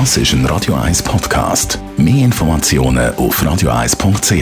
Das ist ein Radio 1 Podcast. Mehr Informationen auf radio1.ch.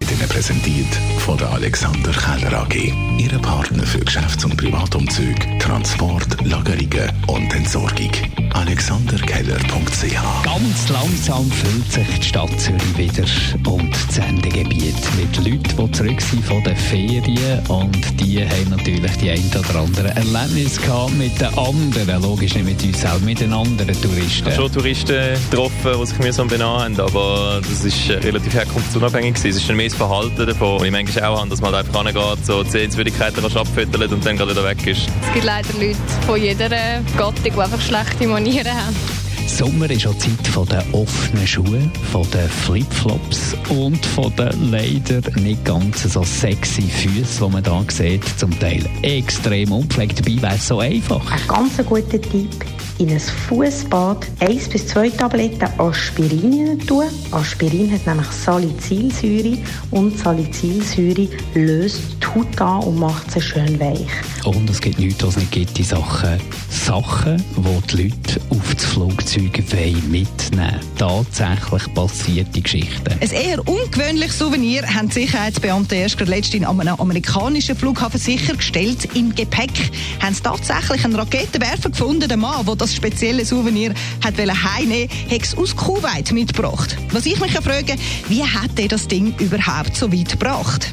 Ihnen präsentiert von der Alexander Keller AG. Ihre Partner für Geschäfts- und Privatumzüge, Transport, Lagerungen und Entsorgung. AlexanderKeller.ch Ganz langsam füllt sich die Stadt Zürich wieder und das Sendegebiet mit Leuten, die zurück sind von den Ferien und die haben natürlich die ein oder andere Erlebnis gehabt mit den anderen, logisch nicht mit uns selber, mit den anderen Touristen. schon Touristen getroffen, die sich mir so benehmen haben, aber das ist äh, relativ herkunftsunabhängig gewesen. Es ist dann mehr das Verhalten davon, das ich manchmal auch habe, dass man halt einfach rangeht, so die Sehenswürdigkeiten abfüttert und dann gerade wieder weg ist. Es gibt leider Leute von jeder Gattung, die einfach schlechte Haben. Sommer ist auch Zeit von den offenen Schuhen, von den Flipflops und von den leider nicht ganz so sexy Füßen, die man hier sieht. Zum Teil extrem unpflegt. Dabei wäre es so einfach. Ein ganz guter Tipp. In ein Fußbad 1 bis 2 Tabletten Aspirin tun. Aspirin hat nämlich Salicylsäure und Salicylsäure löst die Haut an und macht sie schön weich. Und es gibt nichts, was es nicht gibt, die Sachen, Sachen, die die Leute auf das Flugzeug mitnehmen Tatsächlich passierte Geschichten. Ein eher ungewöhnliches Souvenir haben die Sicherheitsbeamte erst gerade letztens am amerikanischen Flughafen sichergestellt. Im Gepäck haben sie tatsächlich einen Raketenwerfer gefunden. Der Mann, der das spezielle Souvenir hat heimnehmen hat es aus Kuwait mitgebracht. Was ich mich frage, wie hat er das Ding überhaupt so weit gebracht?